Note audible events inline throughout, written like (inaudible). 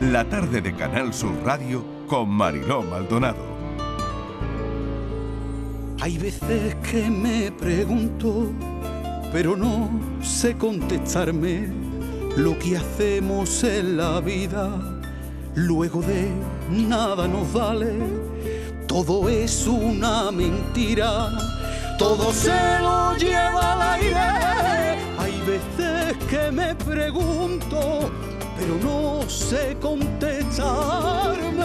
la tarde de Canal Sur Radio con Mariló Maldonado. Hay veces que me pregunto, pero no sé contestarme lo que hacemos en la vida. Luego de nada nos vale, todo es una mentira, todo se lo lleva al aire. Hay veces que me pregunto, pero no sé contestarme,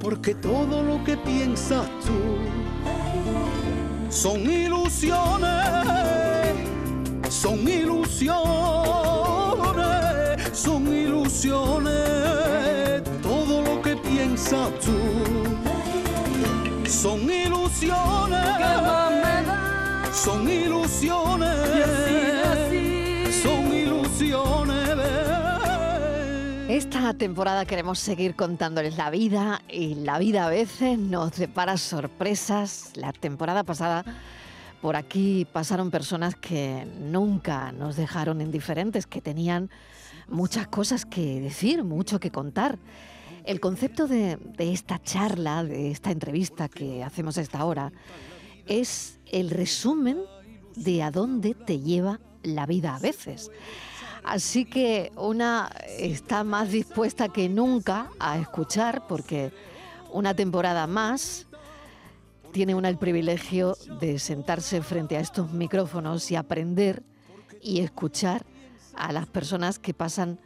porque todo lo que piensas tú son ilusiones, son ilusiones, son ilusiones, todo lo que piensas tú son ilusiones, son ilusiones, Esta temporada queremos seguir contándoles la vida y la vida a veces nos depara sorpresas. La temporada pasada por aquí pasaron personas que nunca nos dejaron indiferentes, que tenían muchas cosas que decir, mucho que contar. El concepto de, esta charla, de esta entrevista que hacemos a esta hora, es el resumen de a dónde te lleva la vida a veces. Así que una está más dispuesta que nunca a escuchar porque una temporada más tiene una el privilegio de sentarse frente a estos micrófonos y aprender y escuchar a las personas que pasan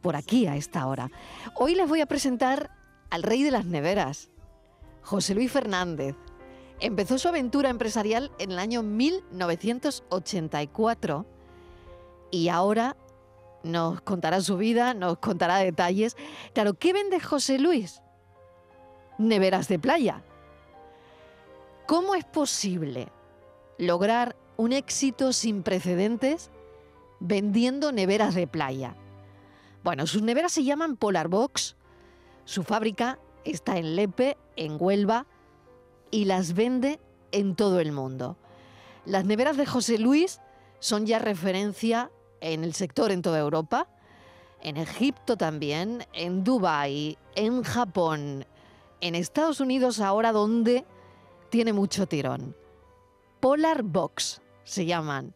por aquí a esta hora. Hoy les voy a presentar al rey de las neveras, José Luis Fernández. Empezó su aventura empresarial en el año 1984 y ahora nos contará su vida, nos contará detalles. Claro, ¿qué vende José Luis? Neveras de playa. ¿Cómo es posible lograr un éxito sin precedentes vendiendo neveras de playa? Bueno, sus neveras se llaman Polar Box. Su fábrica está en Lepe, en Huelva, y las vende en todo el mundo. Las neveras de José Luis son ya referencia en el sector en toda Europa, en Egipto también, en Dubái, en Japón, en Estados Unidos ahora donde tiene mucho tirón. Polar Box se llaman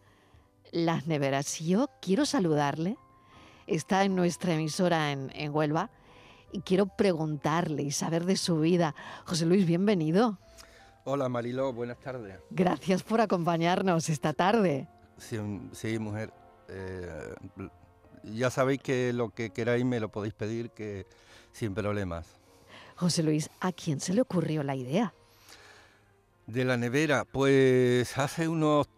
las neveras. Y yo quiero saludarle, está en nuestra emisora en, en Huelva, y quiero preguntarle y saber de su vida. José Luis, bienvenido. Hola Mariló, buenas tardes. Gracias por acompañarnos esta tarde. Sí, sí mujer. Eh, ya sabéis que lo que queráis me lo podéis pedir, que sin problemas. José Luis, ¿a quién se le ocurrió la idea? De la nevera, pues hace unos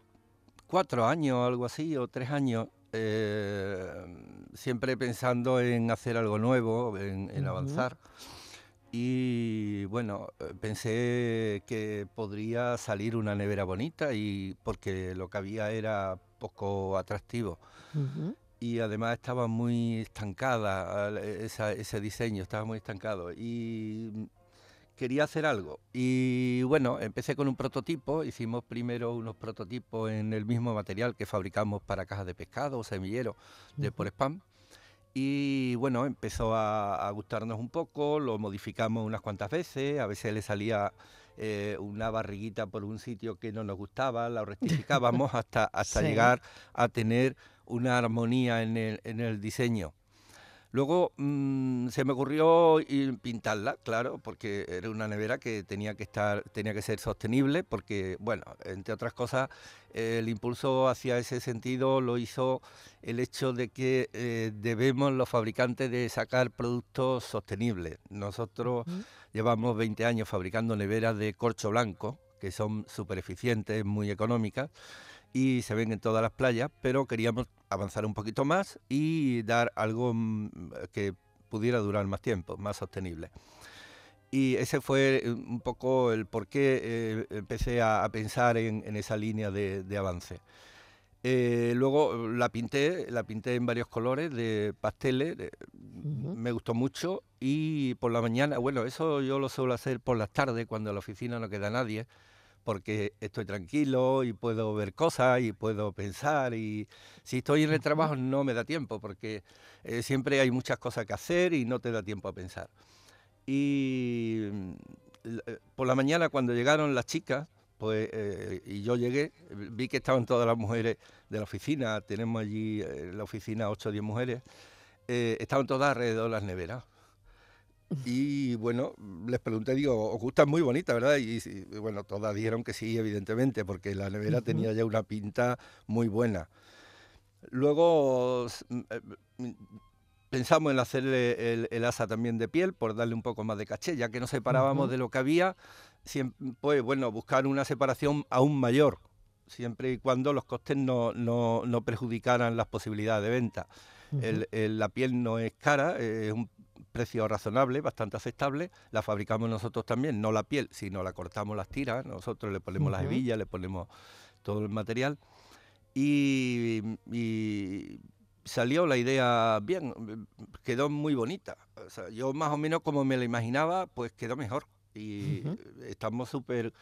cuatro años, algo así, o tres años, eh, siempre pensando en hacer algo nuevo, en, en avanzar. Y bueno, pensé que podría salir una nevera bonita y porque lo que había era poco atractivo. Ujú. Y además estaba muy estancada esa- ese diseño, estaba muy estancado. Y quería hacer algo. Y bueno, empecé con un prototipo, hicimos primero unos prototipos en el mismo material que fabricamos para cajas de pescado o semillero de por spam. Y bueno, empezó a, a gustarnos un poco, lo modificamos unas cuantas veces, a veces le salía eh, una barriguita por un sitio que no nos gustaba, la (laughs) rectificábamos hasta, hasta Sí. llegar a tener una armonía en el, en el diseño. Luego mm, se me ocurrió pintarla, claro, porque era una nevera que tenía que estar, tenía que ser sostenible, porque, bueno, entre otras cosas, el impulso hacia ese sentido lo hizo el hecho de que eh, debemos los fabricantes de sacar productos sostenibles. Nosotros llevamos 20 años fabricando neveras de corcho blanco, que son súper eficientes, muy económicas y se ven en todas las playas, pero queríamos avanzar un poquito más y dar algo mm, que pudiera durar más tiempo, más sostenible. Y ese fue eh, un poco el por qué eh, empecé a, a pensar en, en esa línea de, de avance. Eh, luego la pinté, la pinté en varios colores de pasteles, de- Ujú. me gustó mucho y por la mañana, bueno, eso yo lo suelo hacer por las tardes cuando en la oficina no queda nadie, porque estoy tranquilo y puedo ver cosas y puedo pensar y si estoy en el trabajo no me da tiempo porque eh, siempre hay muchas cosas que hacer y no te da tiempo a pensar. Y mm, eh, por la mañana cuando llegaron las chicas, pues eh, y yo llegué, vi que estaban todas las mujeres de la oficina, tenemos allí en la oficina 8 o 10 mujeres, estaban todas alrededor de las neveras. Y bueno, les pregunté, digo, os gusta muy bonita, ¿verdad? Y, bueno, todas dijeron que sí, evidentemente, porque la nevera tenía ya una pinta muy buena. Luego mm, eh, mm, pensamos en hacerle el, asa también de piel por darle un poco más de caché, ya que nos separábamos de lo que había, pues bueno, buscar una separación aún mayor, siempre y cuando los costes no, no, no perjudicaran las posibilidades de venta. la piel no es cara, es un precio razonable, bastante aceptable. La fabricamos nosotros también, no la piel, sino la cortamos las tiras. Nosotros le ponemos las hebillas, le ponemos todo el material. Y, salió la idea bien, quedó muy bonita. yo más o menos como me la imaginaba, pues quedó mejor. Y estamos súper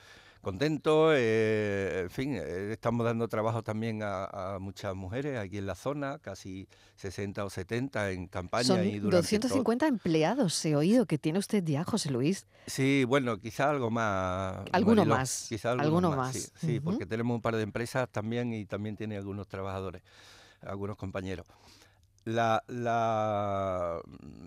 contentos. Eh, en fin, eh, estamos dando trabajo también a, muchas mujeres aquí en la zona, casi 60 o 70 en campaña. Son y durante 250 empleados, he oído que tiene usted ya, José Luis. Sí, bueno, quizá algo más. Alguno más. Quizá alguno, más. Sí, porque tenemos un par de empresas también y también tiene algunos trabajadores, algunos compañeros. La, la,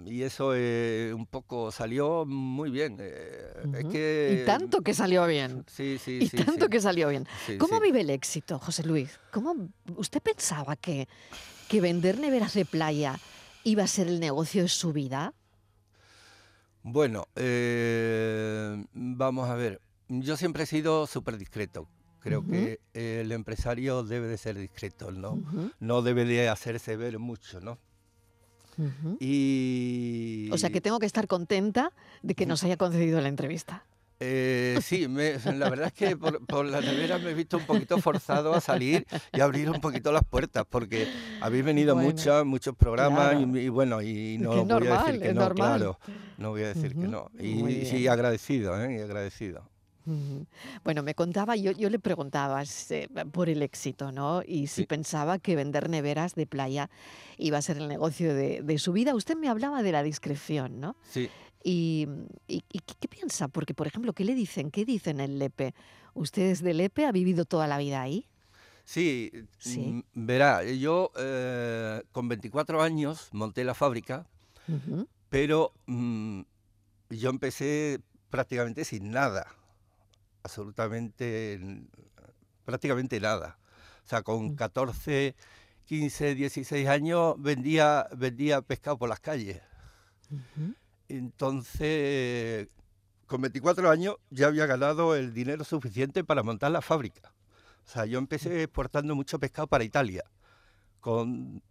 y eso un poco salió muy bien. Eh, y tanto que salió bien. Sí, sí, y tanto que salió bien. ¿Cómo vive el éxito, José Luis? ¿Cómo usted pensaba que, que vender neveras de playa iba a ser el negocio de su vida? Bueno, eh, vamos a ver. Yo siempre he sido súper discreto. Creo que el empresario debe de ser discreto, ¿no? No debe de hacerse ver mucho, ¿no? Y... O sea que tengo que estar contenta de que nos haya concedido la entrevista. Eh, sí, la verdad es que por, la nevera me he visto un poquito forzado a salir y abrir un poquito las puertas, porque habéis venido muchos, muchos programas y, bueno, y no voy a decir que no, claro, no voy a decir que no. Y, sí, agradecido, ¿eh? Y agradecido. Bueno, me contaba, yo, yo le preguntaba por el éxito, ¿no? Y si pensaba que vender neveras de playa iba a ser el negocio de, su vida. Usted me hablaba de la discreción, ¿no? Sí. Y, ¿qué, piensa? Porque, por ejemplo, ¿qué le dicen? ¿Qué dicen en Lepe? ¿Usted es de Lepe? ¿Ha vivido toda la vida ahí? Sí, sí. Mm, verá, yo eh, con 24 años monté la fábrica, pero mm, yo empecé prácticamente sin nada absolutamente, prácticamente nada. O sea, con 14, 15, 16 años vendía, vendía pescado por las calles. Entonces, con 24 años ya había ganado el dinero suficiente para montar la fábrica. O sea, yo empecé exportando mucho pescado para Italia. Con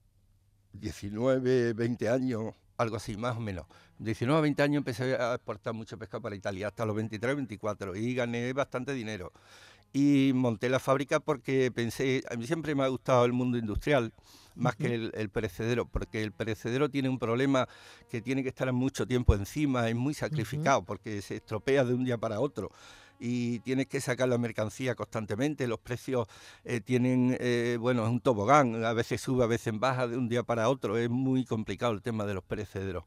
19, 20 años algo así, más o menos. 19 a 20 años empecé a exportar mucho pescado para Italia, hasta los 23, 24, y gané bastante dinero. Y monté la fábrica porque pensé, a mí siempre me ha gustado el mundo industrial, más que el, perecedero, porque el perecedero tiene un problema que tiene que estar mucho tiempo encima, es muy sacrificado, porque se estropea de un día para otro y tienes que sacar la mercancía constantemente, los precios eh, tienen, eh, bueno, es un tobogán, a veces sube, a veces baja de un día para otro, es muy complicado el tema de los perecederos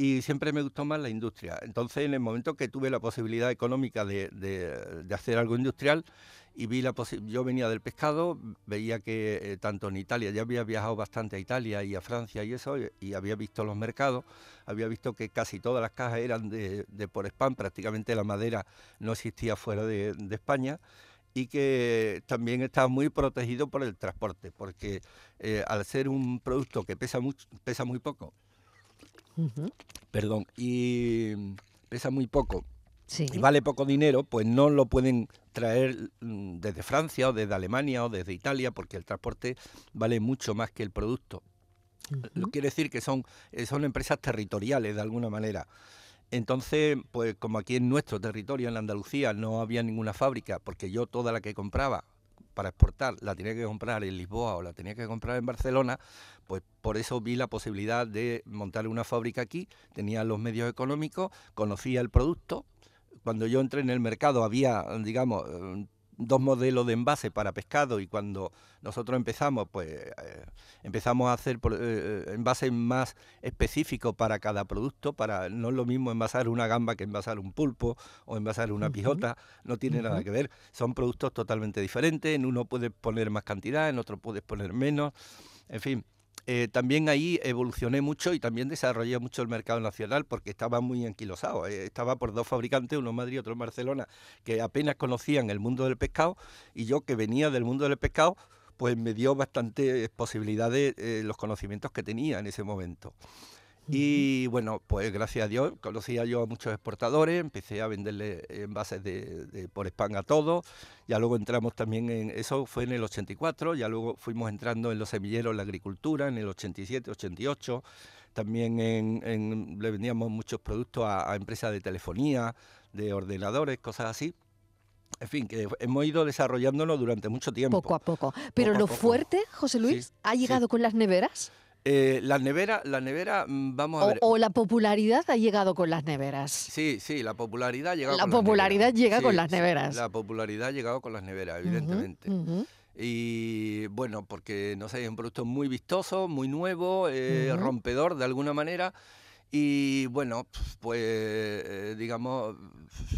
y siempre me gustó más la industria. Entonces, en el momento que tuve la posibilidad económica de, hacer algo industrial y vi la yo venía del pescado, veía que eh, tanto en Italia, ya había viajado bastante a Italia y a Francia y eso, y, había visto los mercados, había visto que casi todas las cajas eran de, por spam, prácticamente la madera no existía fuera de, España y que también estaba muy protegido por el transporte, porque eh, al ser un producto que pesa, mucho, pesa muy poco, perdón, y pesa muy poco y vale poco dinero, pues no lo pueden traer mm, desde Francia o desde Alemania o desde Italia porque el transporte vale mucho más que el producto. Lo quiere decir que son, eh, son empresas territoriales de alguna manera. Entonces, pues como aquí en nuestro territorio, en Andalucía, no había ninguna fábrica, porque yo toda la que compraba para exportar la tenía que comprar en Lisboa o la tenía que comprar en Barcelona, pues por eso vi la posibilidad de montar una fábrica aquí, tenía los medios económicos, conocía el producto, cuando yo entré en el mercado había, digamos, dos modelos de envase para pescado y cuando nosotros empezamos, pues eh, empezamos a hacer eh, envases más específicos para cada producto, para no es lo mismo envasar una gamba que envasar un pulpo o envasar una pijota, no tiene nada que ver, son productos totalmente diferentes, en uno puedes poner más cantidad, en otro puedes poner menos, en fin. Eh, también ahí evolucioné mucho y también desarrollé mucho el mercado nacional porque estaba muy anquilosado. Eh, estaba por dos fabricantes, uno en Madrid y otro en Barcelona, que apenas conocían el mundo del pescado y yo que venía del mundo del pescado, pues me dio bastante posibilidades eh, los conocimientos que tenía en ese momento. Y bueno, pues gracias a Dios conocía yo a muchos exportadores, empecé a venderle envases de, por spam a todos, ya luego entramos también en, eso fue en el 84, ya luego fuimos entrando en los semilleros, la agricultura, en el 87, 88, también en, le vendíamos muchos productos a, empresas de telefonía, de ordenadores, cosas así. En fin, que hemos ido desarrollándonos durante mucho tiempo. Poco a poco. Pero lo fuerte, José Luis, ¿ha llegado con las neveras? Eh, la nevera, la nevera, mm, vamos a ver. O, la popularidad ha llegado con las neveras. Sí, sí, la popularidad ha llegado la popularidad llega con las neveras. La popularidad ha llegado con las neveras, evidentemente. Y bueno, porque no sé, es un producto muy vistoso, muy nuevo, eh, rompedor de alguna manera. Y bueno, pues eh, digamos,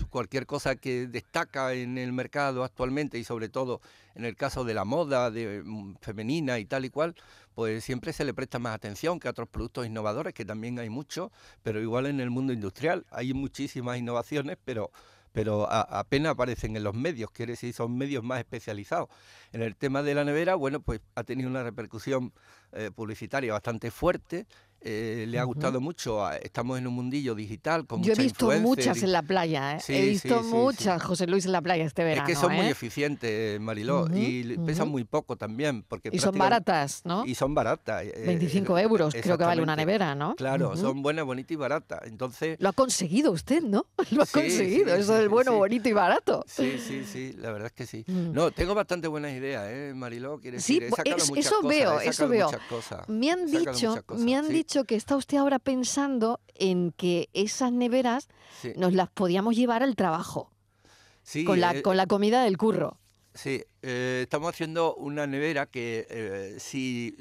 cualquier cosa que destaca en el mercado actualmente y sobre todo en el caso de la moda de, mm, femenina y tal y cual, pues siempre se le presta más atención que a otros productos innovadores, que también hay muchos, pero igual en el mundo industrial hay muchísimas innovaciones, pero pero apenas aparecen en los medios, quiere decir, son medios más especializados. En el tema de la nevera, bueno, pues ha tenido una repercusión eh, publicitaria bastante fuerte eh, le ha gustado mucho. Estamos en un mundillo digital con Yo he visto muchas en la playa, ¿eh? he visto muchas, José Luis, en la playa este verano. Es que son muy ¿eh? eficientes, Mariló, y pesan muy poco también. Porque y son baratas, ¿no? Y son baratas. 25 euros creo que vale una nevera, ¿no? Claro, son buenas, bonitas y baratas. Entonces... Lo ha conseguido usted, ¿no? (laughs) Lo ha conseguido, eso es bueno, bonito y barato. Sí, sí, sí, la verdad es que sí. Mm. No, tengo bastante buenas ideas, ¿eh, Mariló? Quiere decir, sí, eso veo, eso veo. Me han dicho, me han dicho que está usted ahora pensando en que esas neveras nos las podíamos llevar al trabajo. con, la, eh, con la comida del curro. Sí, eh, estamos haciendo una nevera que eh, si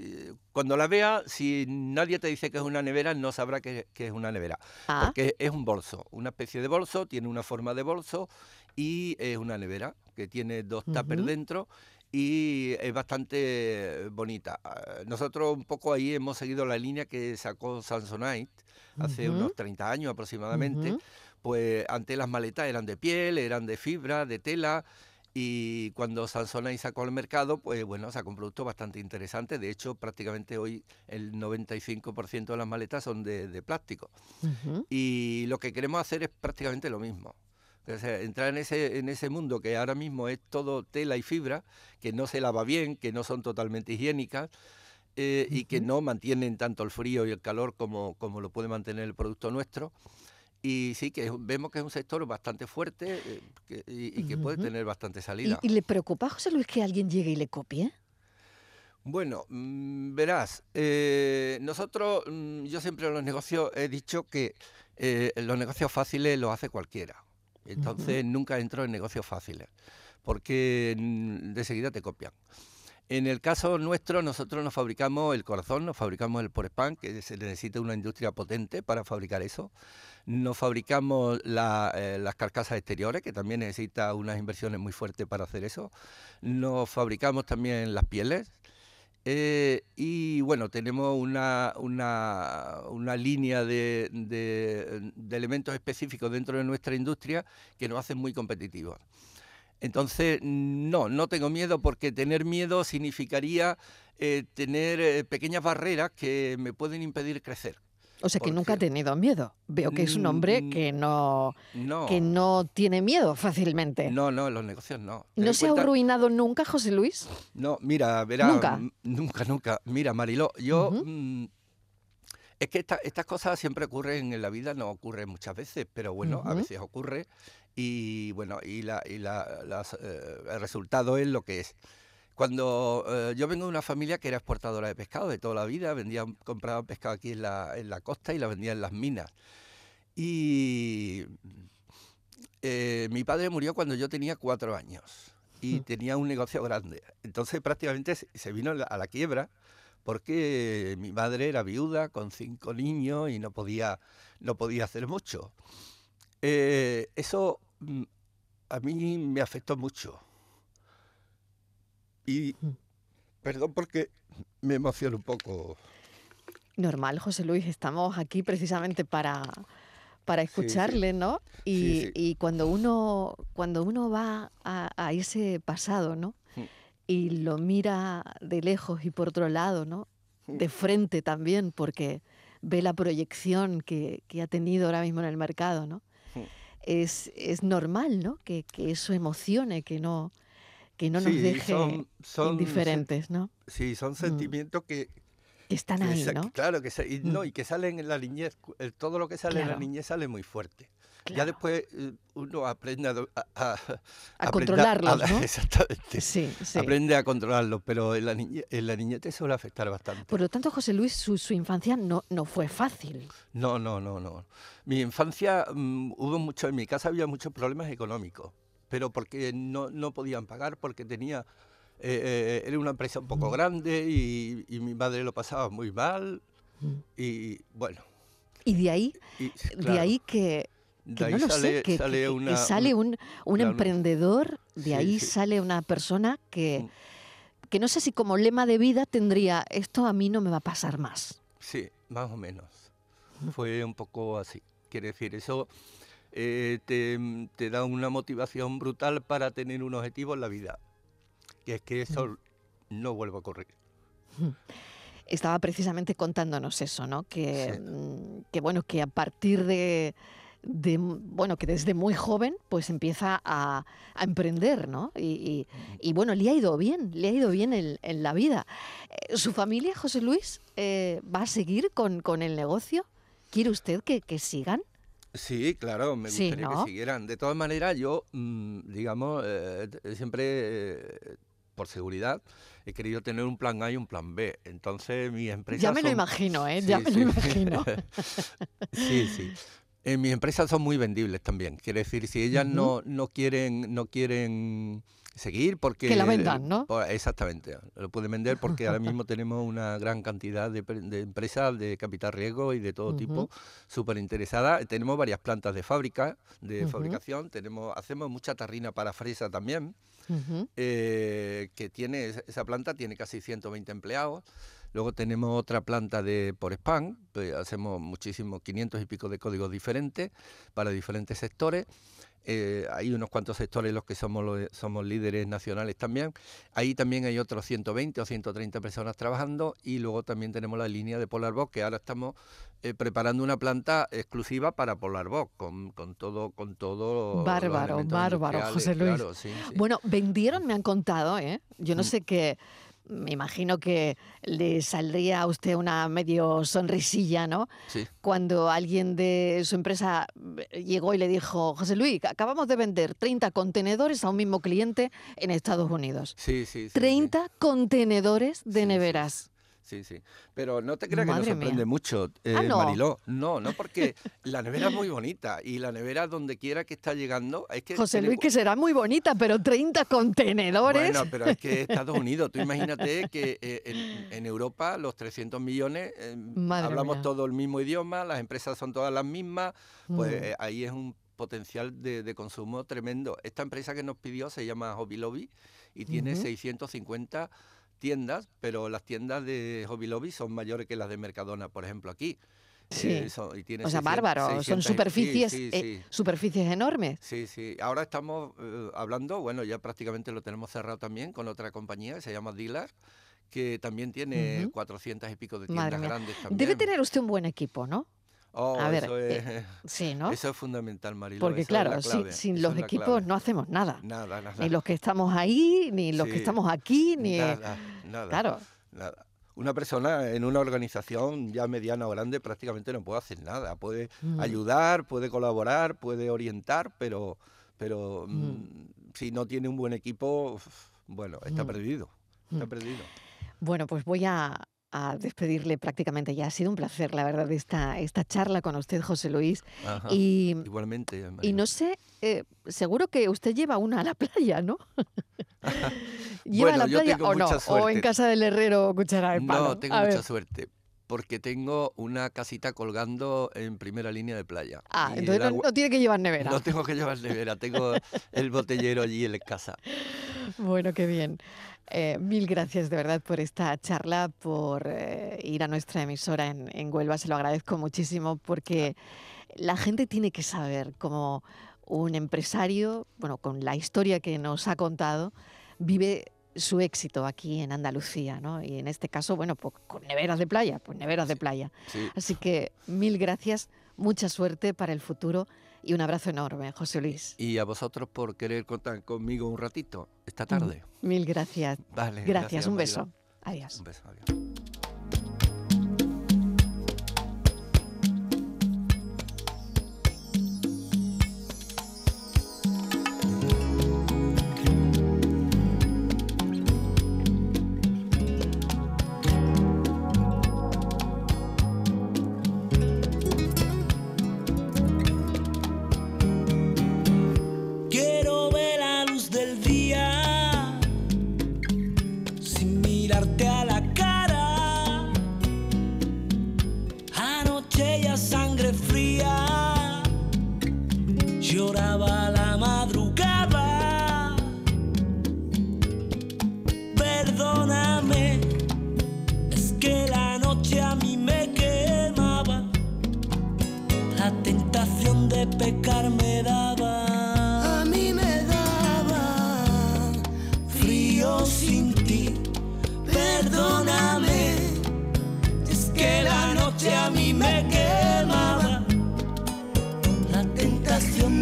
cuando la vea, si nadie te dice que es una nevera, no sabrá que, es una nevera. Ah. Porque es un bolso, una especie de bolso, tiene una forma de bolso y es una nevera que tiene dos uh dentro y es bastante bonita. Ah, nosotros un poco ahí hemos seguido la línea que sacó Samsonite hace unos 30 años aproximadamente. Pues antes las maletas eran de piel, eran de fibra, de tela. Y cuando Samsonite sacó al mercado, pues bueno, sacó un producto bastante interesante. De hecho, prácticamente hoy el 95% de las maletas son de, plástico. Y lo que queremos hacer es prácticamente lo mismo entrar en ese, en ese mundo que ahora mismo es todo tela y fibra, que no se lava bien, que no son totalmente higiénicas eh, y que no mantienen tanto el frío y el calor como, como lo puede mantener el producto nuestro. Y sí, que vemos que es un sector bastante fuerte eh, y, que puede tener bastante salida. ¿Y, le preocupa, José Luis, que alguien llegue y le copie? Bueno, mm, verás, eh, nosotros, mm, yo siempre en los negocios he dicho que los negocios fáciles los hace cualquiera. Entonces nunca entro en negocios fáciles, porque de seguida te copian. En el caso nuestro, nosotros nos fabricamos el corazón, nos fabricamos el porespán, que se necesita una industria potente para fabricar eso. Nos fabricamos eh, las carcasas exteriores, que también necesita unas inversiones muy fuertes para hacer eso. Nos fabricamos también las pieles, eh, y bueno, tenemos una, una, línea de, elementos específicos dentro de nuestra industria que nos hacen muy competitivos. Entonces, no, no tengo miedo porque tener miedo significaría eh, tener eh, pequeñas barreras que me pueden impedir crecer. O sea que nunca ha tenido miedo. Veo que es un hombre que no, que no tiene miedo fácilmente. No, no, los negocios no. ¿No se ha arruinado nunca, José Luis? No, mira, verá. Nunca. Nunca, nunca. Mira, Mariló, yo. Mm, es que estas cosas siempre ocurren en la vida, no ocurren muchas veces, pero bueno, a veces ocurre y bueno, y, la, y la, eh, el resultado es lo que es. Cuando eh, yo vengo de una familia que era exportadora de pescado de toda la vida, vendían, compraban pescado aquí en la, en la costa y la vendían en las minas. Y eh, mi padre murió cuando yo tenía cuatro años y Mm. tenía un negocio grande. Entonces prácticamente se- vino a la quiebra porque mi madre era viuda con cinco niños y no podía, no podía hacer mucho. Eh, eso mm, a mí me afectó mucho. Y Mm. perdón porque me emociono un poco. Normal, José Luis, estamos aquí precisamente para, para Sí, sí. escucharle, ¿no? Y, Sí, y cuando uno cuando uno va a, a ese pasado, ¿no? Mm. Y lo mira de lejos y por otro lado, ¿no? De frente también, porque ve la proyección que, que ha tenido ahora mismo en el mercado, ¿no? Mm. Es, es normal, ¿no? Que, que eso emocione, que no, que no nos Sí, deje son- son sen- indiferentes, ¿no? Sí, son sentimientos que, Que están que ahí, ¿no? Claro, que, y, no, Mm. y que salen en la niñez. todo lo que sale en la niñez sale muy fuerte. Ya después eh, uno aprende a, a, a- A aprende a- controlarlos, ¿no? (laughs) Exactamente. Sí, sí. Aprende a controlarlo, pero en la, niñez, en la niñez te suele afectar bastante. Por lo tanto, José Luis, su, su infancia no, no fue fácil. No, no, no, no. Mi infancia mm, hubo mucho, en mi casa había muchos problemas económicos, pero porque no, no podían pagar, porque tenía, eh, eh, era una empresa un poco grande y, y mi madre lo pasaba muy mal y bueno. Y de ahí, y, de claro, ahí que, de ahí no lo sale, sé, que, sale que- que una, sale un, un claro. emprendedor, de Sí, ahí sí. sale una persona que, Mm. que no sé si como lema de vida tendría, esto a mí no me va a pasar más. Sí, más o menos. Fue un poco así. Quiere decir, eso eh, te, te da una motivación brutal para tener un objetivo en la vida. Que es que eso no vuelva a ocurrir. (laughs) Estaba precisamente contándonos eso, ¿no? Que, Sí. mm, que bueno, que a partir de, de, mm, bueno, que desde muy joven, pues empieza a, a emprender, ¿no? Y, y- y, bueno, le ha ido bien, le ha ido bien en, en la vida. Eh, ¿Su familia, José Luis, eh, va a seguir con, con el negocio? ¿Quiere usted que, que sigan? Sí, claro, me Sí, gustaría ¿no? que siguieran. De todas maneras, yo, mm, digamos, eh, siempre, eh, por seguridad, he querido tener un plan A y un plan B. Entonces, mis empresas Ya me lo imagino, ¿eh? Ya Sí, me sí. lo imagino. (laughs) sí, sí. Eh, mis empresas son muy vendibles también. Quiere decir, si ellas no, no quieren, no quieren seguir porque Que la vendan, ¿no? exactamente lo pueden vender porque ahora mismo (laughs) tenemos una gran cantidad de, pre- de empresas de capital riesgo y de todo tipo súper interesadas tenemos varias plantas de fábrica de fabricación tenemos hacemos mucha tarrina para fresa también eh, que tiene esa- esa planta tiene casi 120 empleados. Luego tenemos otra planta de por spam, pues hacemos muchísimos 500 y pico de códigos diferentes para diferentes sectores. Eh, hay unos cuantos sectores en los que somos, los- somos líderes nacionales también. Ahí también hay otros 120 o 130 personas trabajando y luego también tenemos la línea de Polarbox que ahora estamos eh, preparando una planta exclusiva para Polarbox con, con todo con todo Bárbaro, bárbaro, José Luis. claro, sí, sí. Bueno, vendieron, me han contado, ¿eh? Yo no Mm. sé qué. Me imagino que le saldría a usted una medio sonrisilla, ¿no? Sí. Cuando alguien de su empresa eh, llegó y le dijo, José Luis, acabamos de vender 30 contenedores a un mismo cliente en Estados Unidos. Sí, sí, sí, sí. 30 contenedores de neveras. Sí, sí. Pero no te creas que nos sorprende mía. mucho, eh, Ah, no. Mariló. No, no, porque (laughs) la nevera es muy bonita y la nevera donde quiera que está llegando es que... José Luis, que será muy bonita, pero 30 contenedores. Bueno, pero es que (laughs) Estados Unidos, tú imagínate que eh, en, en Europa los 300 millones eh, hablamos mía. todo el mismo idioma, las empresas son todas las mismas, pues Mm. eh, ahí es un potencial de, de consumo tremendo. Esta empresa que nos pidió se llama Hobby Lobby y tiene Ujú. 650 tiendas, pero las tiendas de Hobby Lobby son mayores que las de Mercadona, por ejemplo, aquí. Sí. Eh, son- y tiene o sea, 600 bárbaro, son 600 y- sí, superficies, sí, eh, superficies enormes. Sí, sí. Ahora estamos eh, hablando, bueno, ya prácticamente lo tenemos cerrado también con otra compañía que se llama Dealer, que también tiene Ujú. 400 y pico de tiendas grandes también. Debe tener usted un buen equipo, ¿no? Oh, a ver, eso, es, (laughs) Sí, ¿no? eso es fundamental, Marilo. Porque claro, sin los equipos clave. no hacemos nada. Nada, nada. Ni los que estamos ahí, ni los que estamos aquí, ni... Nada, nada. Claro, nada. Una persona en una organización ya mediana o grande prácticamente no puede hacer nada. Puede Mm. ayudar, puede colaborar, puede orientar, pero, pero Mm. mm, si no tiene un buen equipo, bueno, está Mm. perdido. Está perdido. Bueno, pues voy a, a despedirle prácticamente ya. Ha sido un placer, la verdad, esta, esta charla con usted, José Luis. Ajá. Y, Igualmente. y Marilo. no sé eh, seguro que usted lleva una a la (laughs) playa, ¿no? (laughs) ¿Lleva a la playa o no? ¿O en casa del herrero cuchara de palo? No, tengo mucha suerte porque tengo una casita colgando en primera línea de playa. Ah, entonces no, tiene que llevar nevera. No tengo que llevar nevera, tengo el botellero allí en casa. (laughs) Bueno, qué bien. Eh, mil gracias de verdad por esta charla, por eh, ir a nuestra emisora en, en, Huelva. Se lo agradezco muchísimo porque la gente tiene que saber cómo un empresario, bueno, con la historia que nos ha contado, vive su éxito aquí en Andalucía, ¿no? Y en este caso, bueno, pues con neveras de playa, pues neveras de playa. Así que mil gracias, mucha suerte para el futuro y un abrazo enorme, José Luis. Y a vosotros por querer contar conmigo un ratito esta tarde. Mil gracias. Vale. Gracias, un beso. Adiós. Un beso, adiós.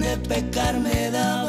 de pecar me daba.